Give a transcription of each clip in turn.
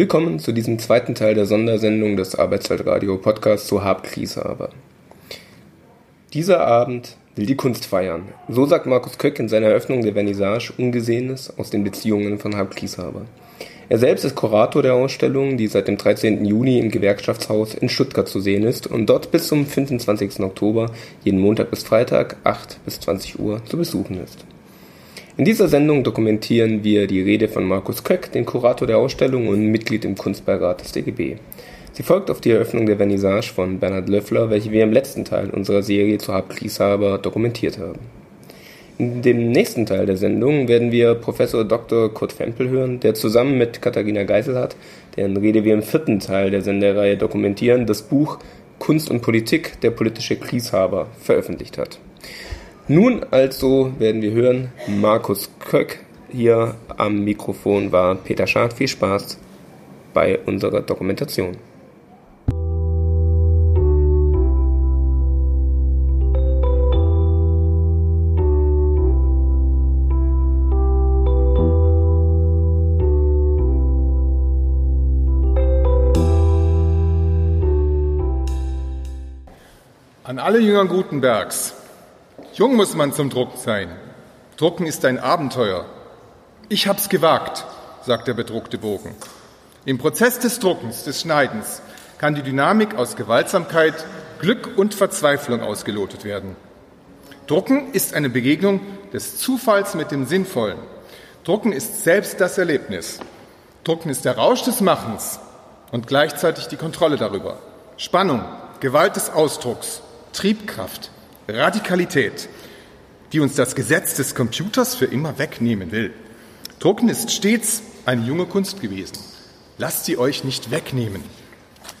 Willkommen zu diesem zweiten Teil der Sondersendung des Arbeitsweltradio Podcasts zu Hab Grieshaber. Dieser Abend will die Kunst feiern. So sagt Markus Köck in seiner Eröffnung der Vernissage Ungesehenes aus den Beziehungen von Hab Grieshaber. Er selbst ist Kurator der Ausstellung, die seit dem 13. Juni im Gewerkschaftshaus in Stuttgart zu sehen ist und dort bis zum 25. Oktober jeden Montag bis Freitag 8 bis 20 Uhr zu besuchen ist. In dieser Sendung dokumentieren wir die Rede von Markus Köck, den Kurator der Ausstellung und Mitglied im Kunstbeirat des DGB. Sie folgt auf die Eröffnung der Vernissage von Bernhard Löffler, welche wir im letzten Teil unserer Serie zu Hab Grieshaber dokumentiert haben. In dem nächsten Teil der Sendung werden wir Professor Dr. Kurt Fempel hören, der zusammen mit Katharina Geiselhardt, deren Rede wir im vierten Teil der Sendereihe dokumentieren, das Buch Kunst und Politik, der politische Grieshaber veröffentlicht hat. Nun also werden wir hören, Markus Köck hier am Mikrofon war Peter Schad. Viel Spaß bei unserer Dokumentation. An alle Jünger Gutenbergs Jung muss man zum Drucken sein. Drucken ist ein Abenteuer. Ich hab's gewagt, sagt der bedruckte Bogen. Im Prozess des Druckens, des Schneidens, kann die Dynamik aus Gewaltsamkeit, Glück und Verzweiflung ausgelotet werden. Drucken ist eine Begegnung des Zufalls mit dem Sinnvollen. Drucken ist selbst das Erlebnis. Drucken ist der Rausch des Machens und gleichzeitig die Kontrolle darüber. Spannung, Gewalt des Ausdrucks, Triebkraft, Radikalität, die uns das Gesetz des Computers für immer wegnehmen will. Drucken ist stets eine junge Kunst gewesen. Lasst sie euch nicht wegnehmen.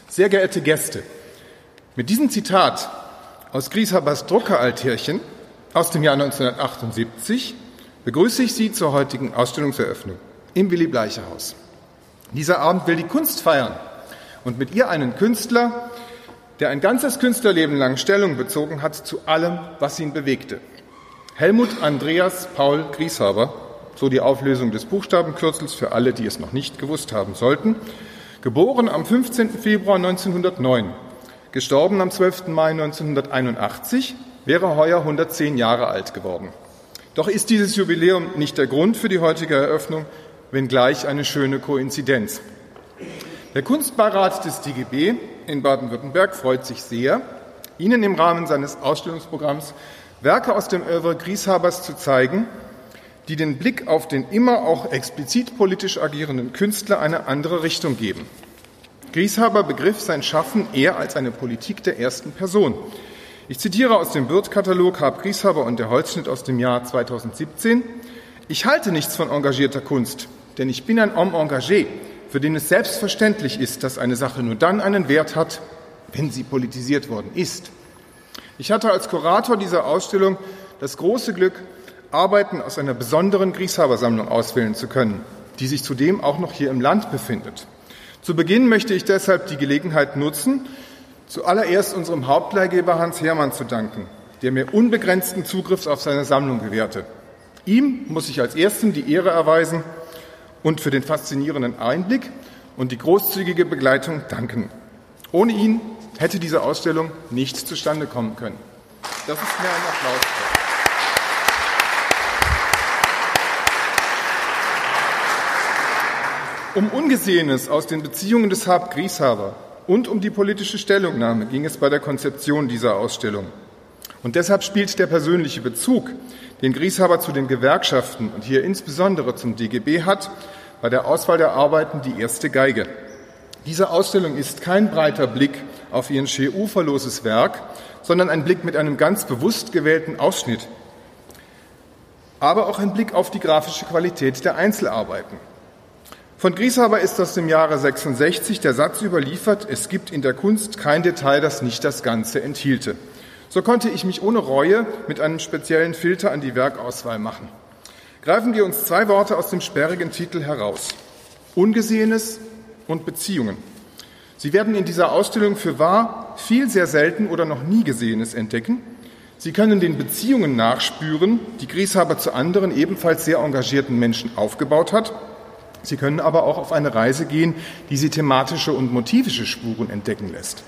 Sehr geehrte Gäste, mit diesem Zitat aus Grieshabers Druckeraltärchen aus dem Jahr 1978 begrüße ich Sie zur heutigen Ausstellungseröffnung im Willy Bleicher Haus. Dieser Abend will die Kunst feiern und mit ihr einen Künstler, der ein ganzes Künstlerleben lang Stellung bezogen hat zu allem, was ihn bewegte. Helmut Andreas Paul Grieshaber, so die Auflösung des Buchstabenkürzels für alle, die es noch nicht gewusst haben sollten, geboren am 15. Februar 1909, gestorben am 12. Mai 1981, wäre heuer 110 Jahre alt geworden. Doch ist dieses Jubiläum nicht der Grund für die heutige Eröffnung, wenngleich eine schöne Koinzidenz. Der Kunstbeirat des DGB in Baden-Württemberg freut sich sehr, Ihnen im Rahmen seines Ausstellungsprogramms Werke aus dem Oeuvre Grieshabers zu zeigen, die den Blick auf den immer auch explizit politisch agierenden Künstler eine andere Richtung geben. Grieshaber begriff sein Schaffen eher als eine Politik der ersten Person. Ich zitiere aus dem Wirth-Katalog Hab Grieshaber und der Holzschnitt aus dem Jahr 2017. Ich halte nichts von engagierter Kunst, denn ich bin ein Homme engagé, für den es selbstverständlich ist, dass eine Sache nur dann einen Wert hat, wenn sie politisiert worden ist. Ich hatte als Kurator dieser Ausstellung das große Glück, Arbeiten aus einer besonderen Grieshaber-Sammlung auswählen zu können, die sich zudem auch noch hier im Land befindet. Zu Beginn möchte ich deshalb die Gelegenheit nutzen, zuallererst unserem Hauptleihgeber Hans Hermann zu danken, der mir unbegrenzten Zugriff auf seine Sammlung gewährte. Ihm muss ich als Ersten die Ehre erweisen, und für den faszinierenden Einblick und die großzügige Begleitung danken. Ohne ihn hätte diese Ausstellung nicht zustande kommen können. Das ist mir ein Applaus. Um Ungesehenes aus den Beziehungen des Hab Grieshaber und um die politische Stellungnahme ging es bei der Konzeption dieser Ausstellung. Und deshalb spielt der persönliche Bezug, den Grieshaber zu den Gewerkschaften und hier insbesondere zum DGB hat, bei der Auswahl der Arbeiten die erste Geige. Diese Ausstellung ist kein breiter Blick auf ihr schier uferloses Werk, sondern ein Blick mit einem ganz bewusst gewählten Ausschnitt, aber auch ein Blick auf die grafische Qualität der Einzelarbeiten. Von Grieshaber ist aus dem Jahre 66 der Satz überliefert, es gibt in der Kunst kein Detail, das nicht das Ganze enthielte. So konnte ich mich ohne Reue mit einem speziellen Filter an die Werkauswahl machen. Greifen wir uns zwei Worte aus dem sperrigen Titel heraus. Ungesehenes und Beziehungen. Sie werden in dieser Ausstellung für wahr viel sehr selten oder noch nie Gesehenes entdecken. Sie können den Beziehungen nachspüren, die Grieshaber zu anderen ebenfalls sehr engagierten Menschen aufgebaut hat. Sie können aber auch auf eine Reise gehen, die Sie thematische und motivische Spuren entdecken lässt.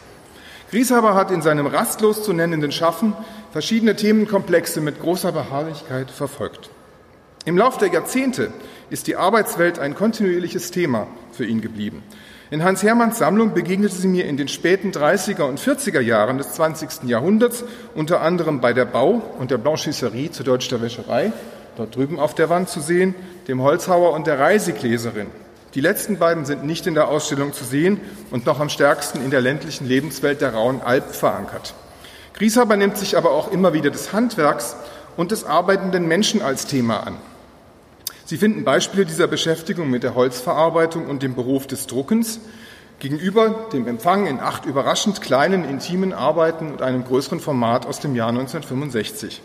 Grieshaber hat in seinem rastlos zu nennenden Schaffen verschiedene Themenkomplexe mit großer Beharrlichkeit verfolgt. Im Lauf der Jahrzehnte ist die Arbeitswelt ein kontinuierliches Thema für ihn geblieben. In Hans Hermanns Sammlung begegnete sie mir in den späten 30er und 40er Jahren des 20. Jahrhunderts, unter anderem bei der Bau- und der Blanchisserie, zu Deutsch der Wäscherei, dort drüben auf der Wand zu sehen, dem Holzhauer und der Reisigläserin. Die letzten beiden sind nicht in der Ausstellung zu sehen und noch am stärksten in der ländlichen Lebenswelt der Rauen Alp verankert. Grieshaber nimmt sich aber auch immer wieder des Handwerks und des arbeitenden Menschen als Thema an. Sie finden Beispiele dieser Beschäftigung mit der Holzverarbeitung und dem Beruf des Druckens gegenüber dem Empfang in acht überraschend kleinen, intimen Arbeiten und einem größeren Format aus dem Jahr 1965.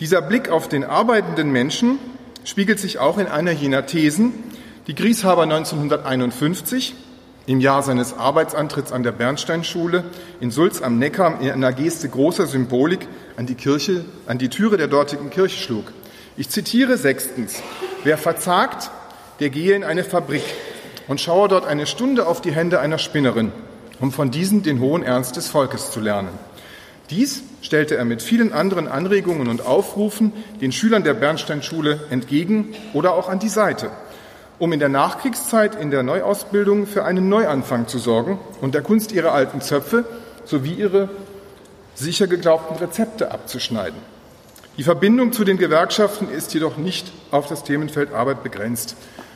Dieser Blick auf den arbeitenden Menschen spiegelt sich auch in einer jener Thesen, die Grieshaber 1951 im Jahr seines Arbeitsantritts an der Bernsteinschule in Sulz am Neckar in einer Geste großer Symbolik an die Kirche, an die Türe der dortigen Kirche schlug. Ich zitiere sechstens. Wer verzagt, der gehe in eine Fabrik und schaue dort eine Stunde auf die Hände einer Spinnerin, um von diesen den hohen Ernst des Volkes zu lernen. Dies stellte er mit vielen anderen Anregungen und Aufrufen den Schülern der Bernsteinschule entgegen oder auch an die Seite um in der Nachkriegszeit in der Neuausbildung für einen Neuanfang zu sorgen und der Kunst ihre alten Zöpfe sowie ihre sicher geglaubten Rezepte abzuschneiden. Die Verbindung zu den Gewerkschaften ist jedoch nicht auf das Themenfeld Arbeit begrenzt.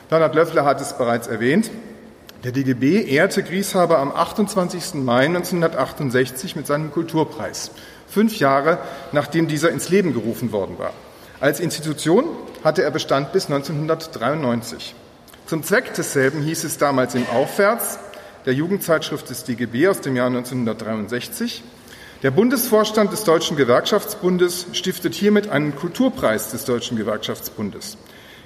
Bernhard Löffler hat es bereits erwähnt. Der DGB ehrte Grieshaber am 28. Mai 1968 mit seinem Kulturpreis, fünf Jahre nachdem dieser ins Leben gerufen worden war. Als Institution hatte er Bestand bis 1993. Zum Zweck desselben hieß es damals im Aufwärts der Jugendzeitschrift des DGB aus dem Jahr 1963, der Bundesvorstand des Deutschen Gewerkschaftsbundes stiftet hiermit einen Kulturpreis des Deutschen Gewerkschaftsbundes.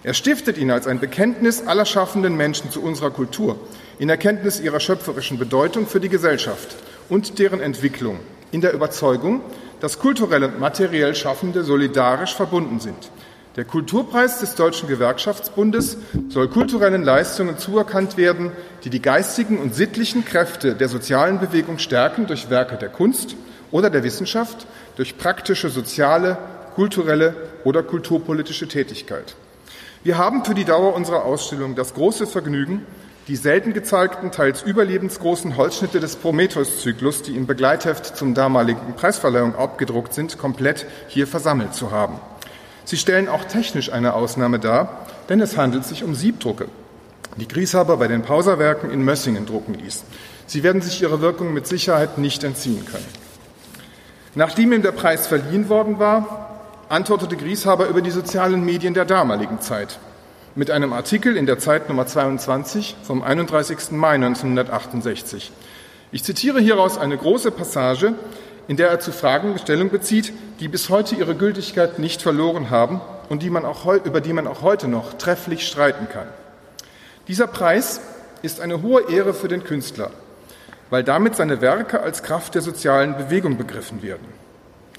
Er stiftet ihn als ein Bekenntnis aller schaffenden Menschen zu unserer Kultur, in Erkenntnis ihrer schöpferischen Bedeutung für die Gesellschaft und deren Entwicklung, in der Überzeugung, dass kulturell und materiell Schaffende solidarisch verbunden sind. Der Kulturpreis des Deutschen Gewerkschaftsbundes soll kulturellen Leistungen zuerkannt werden, die die geistigen und sittlichen Kräfte der sozialen Bewegung stärken durch Werke der Kunst oder der Wissenschaft, durch praktische soziale, kulturelle oder kulturpolitische Tätigkeit. Wir haben für die Dauer unserer Ausstellung das große Vergnügen, die selten gezeigten, teils überlebensgroßen Holzschnitte des Prometheus-Zyklus, die im Begleitheft zum damaligen Preisverleihung abgedruckt sind, komplett hier versammelt zu haben. Sie stellen auch technisch eine Ausnahme dar, denn es handelt sich um Siebdrucke, die Grieshaber bei den Pauserwerken in Mössingen drucken ließ. Sie werden sich ihrer Wirkung mit Sicherheit nicht entziehen können. Nachdem ihm der Preis verliehen worden war, antwortete Grieshaber über die sozialen Medien der damaligen Zeit mit einem Artikel in der Zeit Nummer 22 vom 31. Mai 1968. Ich zitiere hieraus eine große Passage, in der er zu Fragen Stellung bezieht, die bis heute ihre Gültigkeit nicht verloren haben und die auch, über die man auch heute noch trefflich streiten kann. Dieser Preis ist eine hohe Ehre für den Künstler, weil damit seine Werke als Kraft der sozialen Bewegung begriffen werden.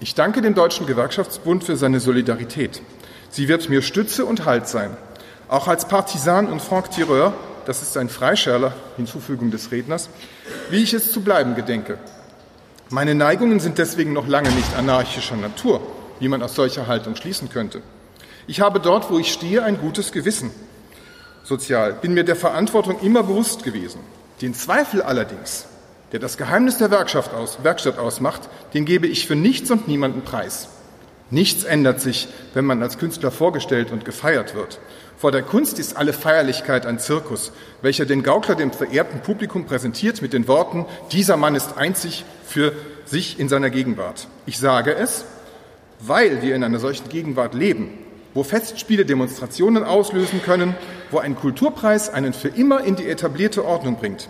Ich danke dem Deutschen Gewerkschaftsbund für seine Solidarität. Sie wird mir Stütze und Halt sein. Auch als Partisan und Franck Tireur, das ist ein Freischärler, Hinzufügung des Redners, wie ich es zu bleiben gedenke. Meine Neigungen sind deswegen noch lange nicht anarchischer Natur, wie man aus solcher Haltung schließen könnte. Ich habe dort, wo ich stehe, ein gutes Gewissen. Sozial bin mir der Verantwortung immer bewusst gewesen. Den Zweifel allerdings, der das Geheimnis der Werkstatt, aus, Werkstatt ausmacht, den gebe ich für nichts und niemanden preis. Nichts ändert sich, wenn man als Künstler vorgestellt und gefeiert wird. Vor der Kunst ist alle Feierlichkeit ein Zirkus, welcher den Gaukler dem verehrten Publikum präsentiert mit den Worten, dieser Mann ist einzig für sich in seiner Gegenwart. Ich sage es, weil wir in einer solchen Gegenwart leben, wo Festspiele Demonstrationen auslösen können, wo ein Kulturpreis einen für immer in die etablierte Ordnung bringt.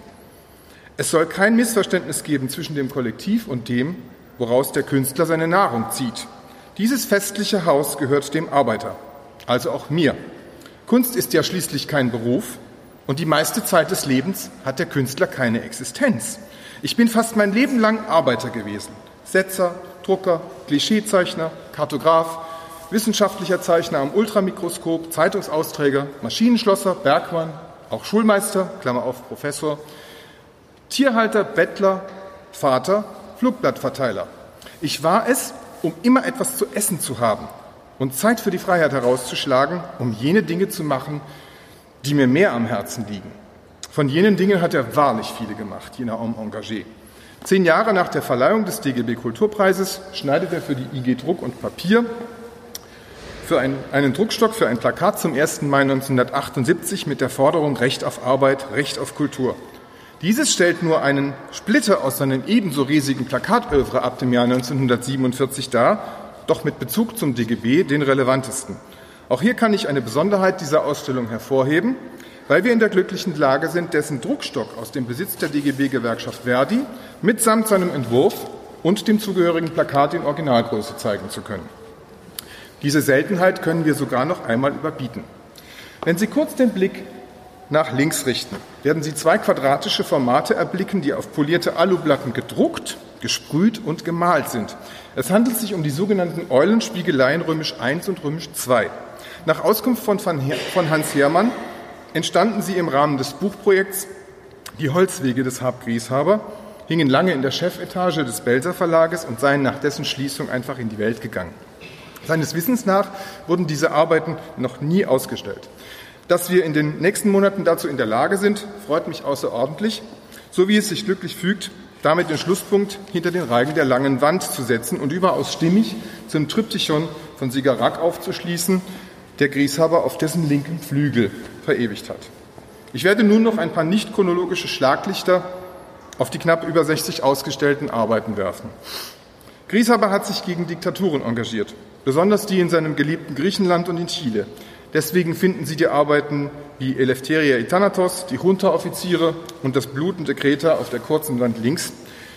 Es soll kein Missverständnis geben zwischen dem Kollektiv und dem, woraus der Künstler seine Nahrung zieht. Dieses festliche Haus gehört dem Arbeiter, also auch mir. Kunst ist ja schließlich kein Beruf und die meiste Zeit des Lebens hat der Künstler keine Existenz. Ich bin fast mein Leben lang Arbeiter gewesen. Setzer, Drucker, Klischeezeichner, Kartograf, wissenschaftlicher Zeichner am Ultramikroskop, Zeitungsausträger, Maschinenschlosser, Bergmann, auch Schulmeister, Klammer auf Professor, Tierhalter, Bettler, Vater, Flugblattverteiler. Ich war es, um immer etwas zu essen zu haben und Zeit für die Freiheit herauszuschlagen, um jene Dinge zu machen, die mir mehr am Herzen liegen. Von jenen Dingen hat er wahrlich viele gemacht, jener Homme engagé. Zehn Jahre nach der Verleihung des DGB Kulturpreises schneidet er für die IG Druck und Papier für einen, einen Druckstock für ein Plakat zum 1. Mai 1978 mit der Forderung Recht auf Arbeit, Recht auf Kultur. Dieses stellt nur einen Splitter aus seinem ebenso riesigen Plakatövre ab dem Jahr 1947 dar, doch mit Bezug zum DGB den relevantesten. Auch hier kann ich eine Besonderheit dieser Ausstellung hervorheben, weil wir in der glücklichen Lage sind, dessen Druckstock aus dem Besitz der DGB-Gewerkschaft Verdi mitsamt seinem Entwurf und dem zugehörigen Plakat in Originalgröße zeigen zu können. Diese Seltenheit können wir sogar noch einmal überbieten. Wenn Sie kurz den Blick nach links richten, werden Sie zwei quadratische Formate erblicken, die auf polierte Aluplatten gedruckt, gesprüht und gemalt sind. Es handelt sich um die sogenannten Eulenspiegeleien römisch I und römisch II. Nach Auskunft von, von Hans Hermann entstanden sie im Rahmen des Buchprojekts Die Holzwege des Hab Grieshaber, hingen lange in der Chefetage des Belser Verlages und seien nach dessen Schließung einfach in die Welt gegangen. Seines Wissens nach wurden diese Arbeiten noch nie ausgestellt. Dass wir in den nächsten Monaten dazu in der Lage sind, freut mich außerordentlich, so wie es sich glücklich fügt, damit den Schlusspunkt hinter den Reigen der langen Wand zu setzen und überaus stimmig zum Triptychon von Sigarac aufzuschließen, der Grieshaber auf dessen linken Flügel verewigt hat. Ich werde nun noch ein paar nicht chronologische Schlaglichter auf die knapp über 60 ausgestellten Arbeiten werfen. Grieshaber hat sich gegen Diktaturen engagiert, besonders die in seinem geliebten Griechenland und in Chile. Deswegen finden Sie die Arbeiten wie Eleftheria Itanatos, die Junta-Offiziere und das blutende Kreta auf der kurzen Wand links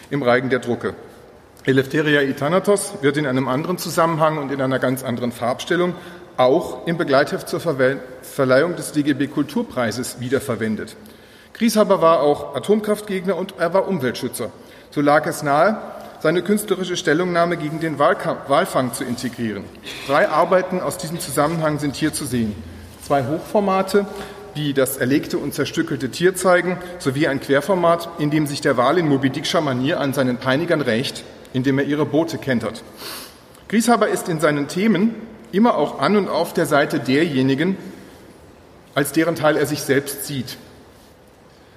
im Reigen der Drucke. Eleftheria Itanatos wird in einem anderen Zusammenhang und in einer ganz anderen Farbstellung auch im Begleitheft zur Verleihung des DGB Kulturpreises wiederverwendet. Grieshaber war auch Atomkraftgegner und er war Umweltschützer. So lag es nahe, seine künstlerische Stellungnahme gegen den Walfang zu integrieren. Drei Arbeiten aus diesem Zusammenhang sind hier zu sehen. Zwei Hochformate, die das erlegte und zerstückelte Tier zeigen, sowie ein Querformat, in dem sich der Wal in Moby Dickscher Manier an seinen Peinigern rächt, indem er ihre Boote kentert. Grieshaber ist in seinen Themen immer auch an und auf der Seite derjenigen, als deren Teil er sich selbst sieht.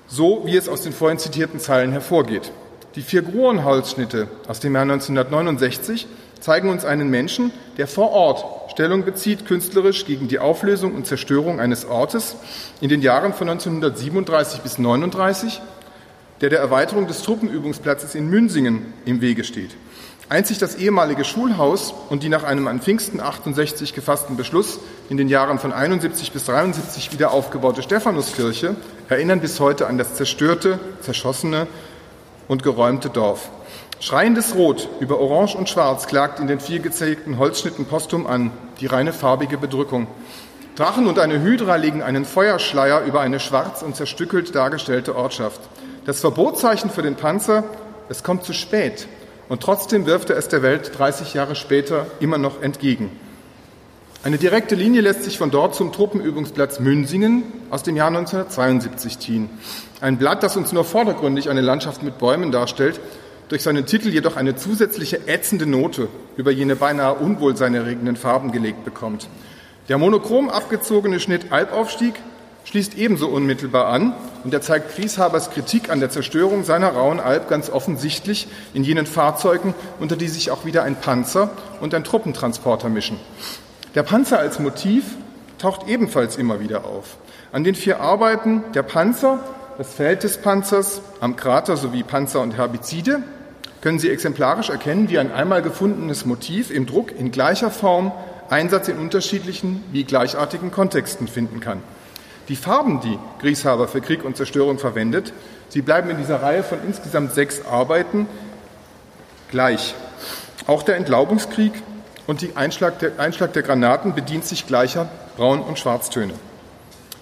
So wie es aus den vorhin zitierten Zeilen hervorgeht. Die vier Gruenholzschnitte aus dem Jahr 1969 zeigen uns einen Menschen, der vor Ort Stellung bezieht, künstlerisch gegen die Auflösung und Zerstörung eines Ortes in den Jahren von 1937 bis 1939, der der Erweiterung des Truppenübungsplatzes in Münsingen im Wege steht. Einzig das ehemalige Schulhaus und die nach einem an Pfingsten 68 gefassten Beschluss in den Jahren von 71 bis 73 wieder aufgebaute Stephanuskirche erinnern bis heute an das zerstörte, zerschossene und geräumte Dorf. Schreiendes Rot über Orange und Schwarz klagt in den vier gezählten Holzschnitten postum an, die reine farbige Bedrückung. Drachen und eine Hydra legen einen Feuerschleier über eine schwarz und zerstückelt dargestellte Ortschaft. Das Verbotzeichen für den Panzer, es kommt zu spät, und trotzdem wirft er es der Welt 30 Jahre später immer noch entgegen. Eine direkte Linie lässt sich von dort zum Truppenübungsplatz Münsingen aus dem Jahr 1972 ziehen. Ein Blatt, das uns nur vordergründig eine Landschaft mit Bäumen darstellt, durch seinen Titel jedoch eine zusätzliche ätzende Note über jene beinahe unwohlseinerregenden Farben gelegt bekommt. Der monochrom abgezogene Schnitt Albaufstieg schließt ebenso unmittelbar an und er zeigt Grieshabers Kritik an der Zerstörung seiner rauen Alb ganz offensichtlich in jenen Fahrzeugen, unter die sich auch wieder ein Panzer und ein Truppentransporter mischen. Der Panzer als Motiv taucht ebenfalls immer wieder auf. An den vier Arbeiten der Panzer, das Feld des Panzers, am Krater sowie Panzer und Herbizide können Sie exemplarisch erkennen, wie ein einmal gefundenes Motiv im Druck in gleicher Form Einsatz in unterschiedlichen wie gleichartigen Kontexten finden kann. Die Farben, die Grieshaber für Krieg und Zerstörung verwendet, sie bleiben in dieser Reihe von insgesamt sechs Arbeiten gleich. Auch der Entlaubungskrieg und der Einschlag, der Einschlag der Granaten bedient sich gleicher Braun- und Schwarztöne.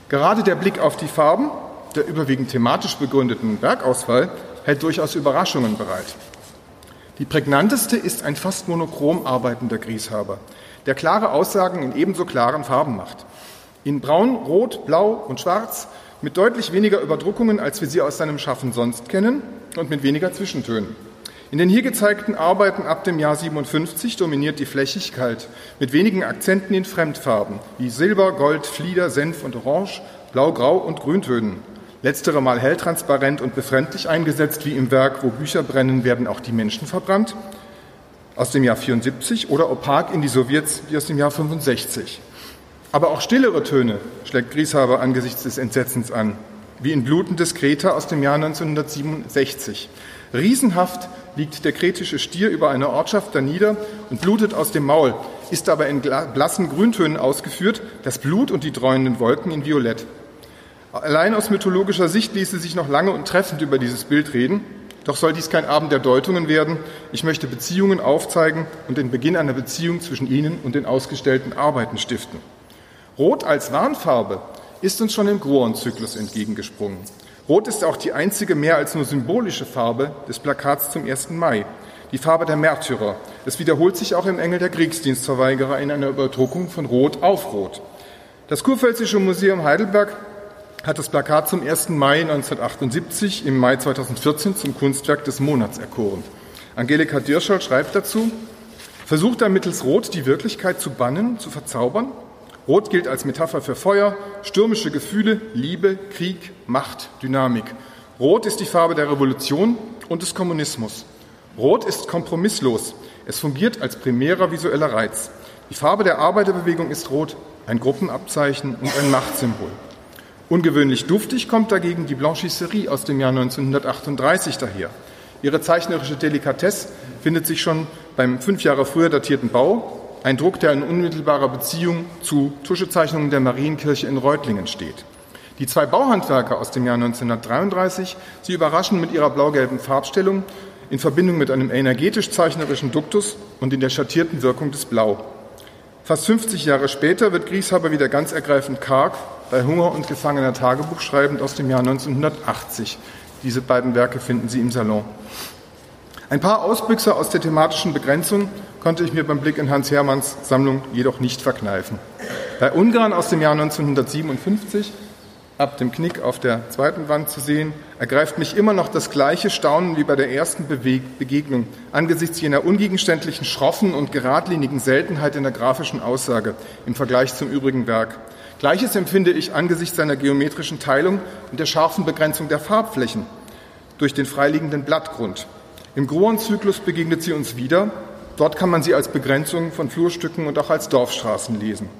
Gerade der Blick auf die Farben der überwiegend thematisch begründeten Bergauswahl hält durchaus Überraschungen bereit. Die prägnanteste ist ein fast monochrom arbeitender Grieshaber. der klare Aussagen in ebenso klaren Farben macht. In Braun, Rot, Blau und Schwarz mit deutlich weniger Überdruckungen, als wir sie aus seinem Schaffen sonst kennen und mit weniger Zwischentönen. In den hier gezeigten Arbeiten ab dem Jahr 57 dominiert die Flächigkeit mit wenigen Akzenten in Fremdfarben wie Silber, Gold, Flieder, Senf und Orange, Blau, Grau und Grüntönen. Letztere mal helltransparent und befremdlich eingesetzt, wie im Werk Wo Bücher brennen, werden auch die Menschen verbrannt, aus dem Jahr 74 oder opak in die Sowjets wie aus dem Jahr 65. Aber auch stillere Töne schlägt Grieshaber angesichts des Entsetzens an, wie in Blutendes Kreta aus dem Jahr 1967. Riesenhaft liegt der kretische Stier über einer Ortschaft danieder und blutet aus dem Maul, ist aber in blassen Grüntönen ausgeführt, das Blut und die dreuenden Wolken in Violett. Allein aus mythologischer Sicht ließe sich noch lange und treffend über dieses Bild reden, doch soll dies kein Abend der Deutungen werden. Ich möchte Beziehungen aufzeigen und den Beginn einer Beziehung zwischen Ihnen und den ausgestellten Arbeiten stiften. Rot als Warnfarbe ist uns schon im Groen-Zyklus entgegengesprungen. Rot ist auch die einzige mehr als nur symbolische Farbe des Plakats zum 1. Mai, die Farbe der Märtyrer. Es wiederholt sich auch im Engel der Kriegsdienstverweigerer in einer Überdruckung von Rot auf Rot. Das Kurpfälzische Museum Heidelberg hat das Plakat zum 1. Mai 1978 im Mai 2014 zum Kunstwerk des Monats erkoren. Angelika Dirschall schreibt dazu, versucht er mittels Rot die Wirklichkeit zu bannen, zu verzaubern? Rot gilt als Metapher für Feuer, stürmische Gefühle, Liebe, Krieg, Macht, Dynamik. Rot ist die Farbe der Revolution und des Kommunismus. Rot ist kompromisslos. Es fungiert als primärer visueller Reiz. Die Farbe der Arbeiterbewegung ist rot, ein Gruppenabzeichen und ein Machtsymbol. Ungewöhnlich duftig kommt dagegen die Blanchisserie aus dem Jahr 1938 daher. Ihre zeichnerische Delikatesse findet sich schon beim fünf Jahre früher datierten Bau ein Druck, der in unmittelbarer Beziehung zu Tuschezeichnungen der Marienkirche in Reutlingen steht. Die zwei Bauhandwerker aus dem Jahr 1933, sie überraschen mit ihrer blau-gelben Farbstellung in Verbindung mit einem energetisch-zeichnerischen Duktus und in der schattierten Wirkung des Blau. Fast 50 Jahre später wird Grieshaber wieder ganz ergreifend karg bei Hunger und Gefangener Tagebuch schreibend aus dem Jahr 1980. Diese beiden Werke finden Sie im Salon. Ein paar Ausbüchse aus der thematischen Begrenzung konnte ich mir beim Blick in Hans Hermanns Sammlung jedoch nicht verkneifen. Bei Ungarn aus dem Jahr 1957, ab dem Knick auf der zweiten Wand zu sehen, ergreift mich immer noch das gleiche Staunen wie bei der ersten Begegnung angesichts jener ungegenständlichen, schroffen und geradlinigen Seltenheit in der grafischen Aussage im Vergleich zum übrigen Werk. Gleiches empfinde ich angesichts seiner geometrischen Teilung und der scharfen Begrenzung der Farbflächen durch den freiliegenden Blattgrund. Im Groen-Zyklus begegnet sie uns wieder, Dort kann man sie als Begrenzung von Flurstücken und auch als Dorfstraßen lesen.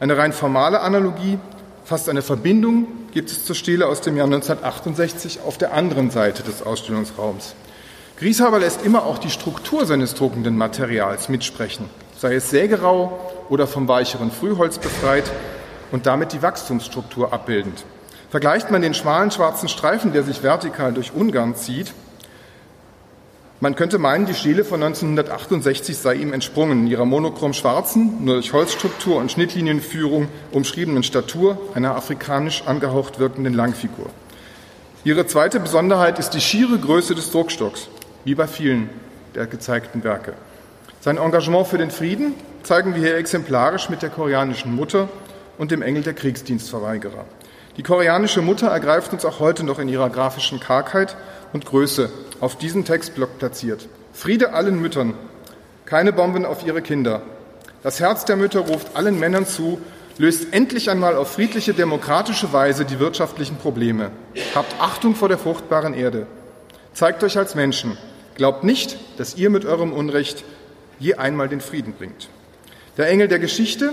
Eine rein formale Analogie, fast eine Verbindung gibt es zur Stele aus dem Jahr 1968 auf der anderen Seite des Ausstellungsraums. Grieshaber lässt immer auch die Struktur seines druckenden Materials mitsprechen, sei es sägerau oder vom weicheren Frühholz befreit und damit die Wachstumsstruktur abbildend. Vergleicht man den schmalen schwarzen Streifen, der sich vertikal durch Ungarn zieht, man könnte meinen, die Stele von 1968 sei ihm entsprungen, in ihrer monochrom schwarzen, nur durch Holzstruktur und Schnittlinienführung umschriebenen Statur einer afrikanisch angehaucht wirkenden Langfigur. Ihre zweite Besonderheit ist die schiere Größe des Druckstocks, wie bei vielen der gezeigten Werke. Sein Engagement für den Frieden zeigen wir hier exemplarisch mit der koreanischen Mutter und dem Engel der Kriegsdienstverweigerer. Die koreanische Mutter ergreift uns auch heute noch in ihrer grafischen Kargheit und Größe auf diesen Textblock platziert. Friede allen Müttern, keine Bomben auf ihre Kinder. Das Herz der Mütter ruft allen Männern zu, löst endlich einmal auf friedliche, demokratische Weise die wirtschaftlichen Probleme. Habt Achtung vor der fruchtbaren Erde. Zeigt euch als Menschen. Glaubt nicht, dass ihr mit eurem Unrecht je einmal den Frieden bringt. Der Engel der Geschichte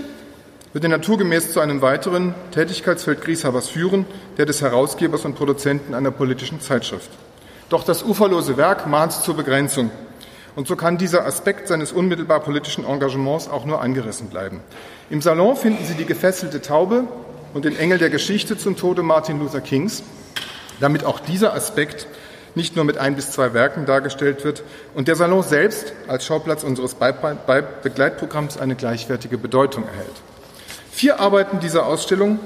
wird naturgemäß zu einem weiteren Tätigkeitsfeld Grieshabers führen, der des Herausgebers und Produzenten einer politischen Zeitschrift. Doch das uferlose Werk mahnt zur Begrenzung. Und so kann dieser Aspekt seines unmittelbar politischen Engagements auch nur angerissen bleiben. Im Salon finden Sie die gefesselte Taube und den Engel der Geschichte zum Tode Martin Luther Kings, damit auch dieser Aspekt nicht nur mit ein bis zwei Werken dargestellt wird und der Salon selbst als Schauplatz unseres Begleitprogramms eine gleichwertige Bedeutung erhält. Vier Arbeiten dieser Ausstellung,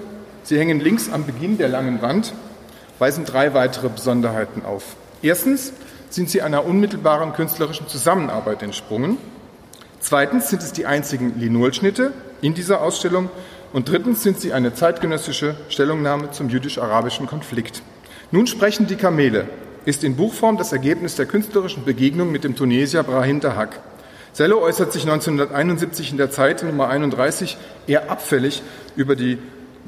sie hängen links am Beginn der langen Wand, weisen drei weitere Besonderheiten auf. Erstens sind sie einer unmittelbaren künstlerischen Zusammenarbeit entsprungen. Zweitens sind es die einzigen Linolschnitte in dieser Ausstellung. Und drittens sind sie eine zeitgenössische Stellungnahme zum jüdisch-arabischen Konflikt. Nun sprechen die Kamele ist in Buchform das Ergebnis der künstlerischen Begegnung mit dem Tunesier Brahim Dahak. Sello äußert sich 1971 in der Zeit Nummer 31 eher abfällig über die,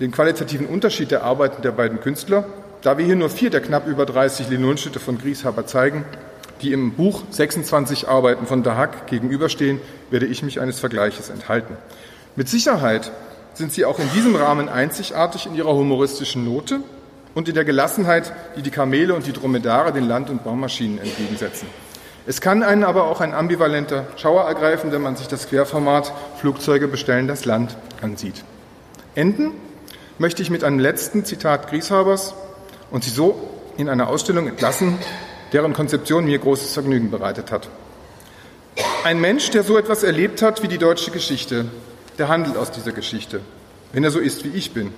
den qualitativen Unterschied der Arbeiten der beiden Künstler. Da wir hier nur vier der knapp über 30 Linolschnitte von Grieshaber zeigen, die im Buch 26 Arbeiten von Dahak gegenüberstehen, werde ich mich eines Vergleiches enthalten. Mit Sicherheit sind sie auch in diesem Rahmen einzigartig in ihrer humoristischen Note und in der Gelassenheit, die die Kamele und die Dromedare den Land- und Baumaschinen entgegensetzen. Es kann einen aber auch ein ambivalenter Schauer ergreifen, wenn man sich das Querformat Flugzeuge bestellen das Land ansieht. Enden möchte ich mit einem letzten Zitat Grieshabers und sie so in einer Ausstellung entlassen, deren Konzeption mir großes Vergnügen bereitet hat. Ein Mensch, der so etwas erlebt hat wie die deutsche Geschichte, der handelt aus dieser Geschichte, wenn er so ist, wie ich bin.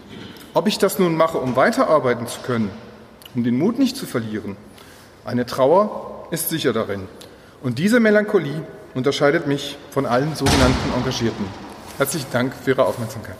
Ob ich das nun mache, um weiterarbeiten zu können, um den Mut nicht zu verlieren, eine Trauer ist sicher darin. Und diese Melancholie unterscheidet mich von allen sogenannten Engagierten. Herzlichen Dank für Ihre Aufmerksamkeit.